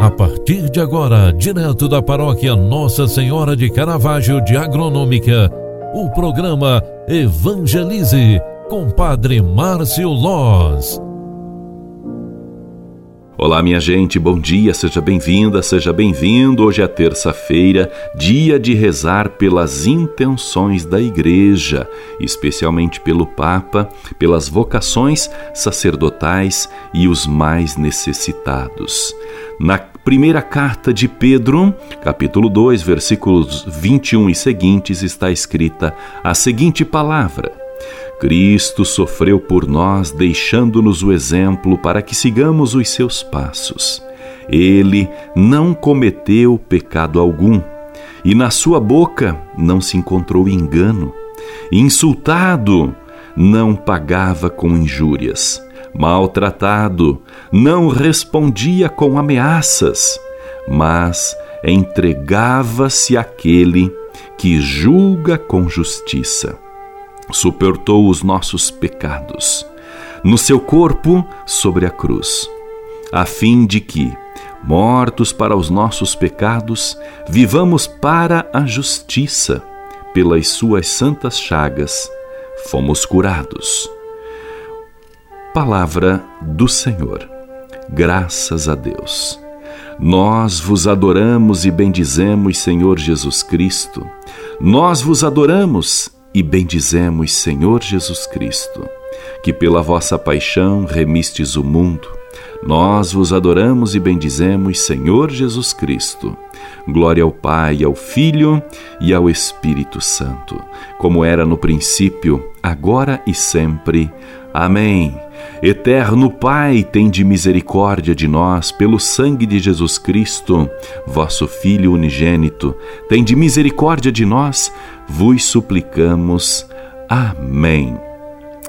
A partir de agora, direto da paróquia Nossa Senhora de Caravaggio de Agronômica, o programa Evangelize com Padre Márcio Loz. Olá, minha gente, bom dia, seja bem-vinda, seja bem-vindo. Hoje é terça-feira, dia de rezar pelas intenções da Igreja, especialmente pelo Papa, pelas vocações sacerdotais e os mais necessitados. Na primeira carta de Pedro, capítulo 2, versículos 21 e seguintes, está escrita a seguinte palavra: Cristo sofreu por nós, deixando-nos o exemplo para que sigamos os seus passos. Ele não cometeu pecado algum, e na sua boca não se encontrou engano. Insultado, não pagava com injúrias maltratado, não respondia com ameaças, mas entregava-se àquele que julga com justiça. Suportou os nossos pecados no seu corpo sobre a cruz, a fim de que, mortos para os nossos pecados, vivamos para a justiça. Pelas suas santas chagas, fomos curados. Palavra do Senhor. Graças a Deus. Nós vos adoramos e bendizemos, Senhor Jesus Cristo. Nós vos adoramos e bendizemos, Senhor Jesus Cristo, que pela vossa paixão remistes o mundo. Nós vos adoramos e bendizemos, Senhor Jesus Cristo. Glória ao Pai, ao Filho e ao Espírito Santo, como era no princípio, agora e sempre. Amém. Eterno Pai, de misericórdia de nós pelo sangue de Jesus Cristo, vosso Filho unigênito, de misericórdia de nós, vos suplicamos. Amém.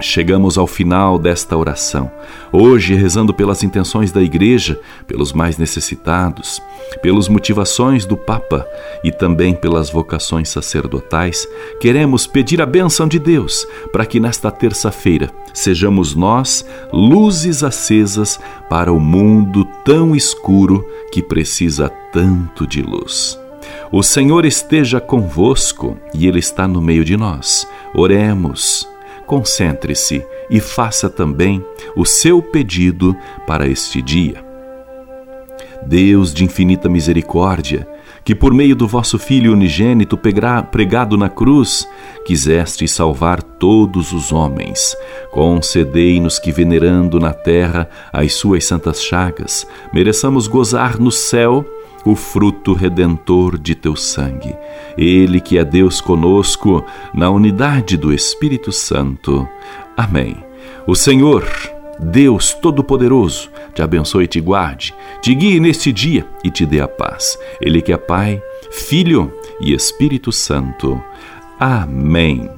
Chegamos ao final desta oração. Hoje, rezando pelas intenções da Igreja, pelos mais necessitados, pelas motivações do Papa e também pelas vocações sacerdotais, queremos pedir a bênção de Deus para que nesta terça-feira sejamos nós luzes acesas para o mundo tão escuro que precisa tanto de luz. O Senhor esteja convosco e Ele está no meio de nós. Oremos concentre-se e faça também o seu pedido para este dia. Deus de infinita misericórdia, que por meio do vosso Filho unigênito pregado na cruz, quiseste salvar todos os homens, concedei-nos que, venerando na terra as suas santas chagas, mereçamos gozar no céu o fruto redentor de teu sangue. Ele que é Deus conosco, na unidade do Espírito Santo. Amém. O Senhor, Deus Todo-Poderoso, te abençoe e te guarde, te guie neste dia e te dê a paz. Ele que é Pai, Filho e Espírito Santo. Amém.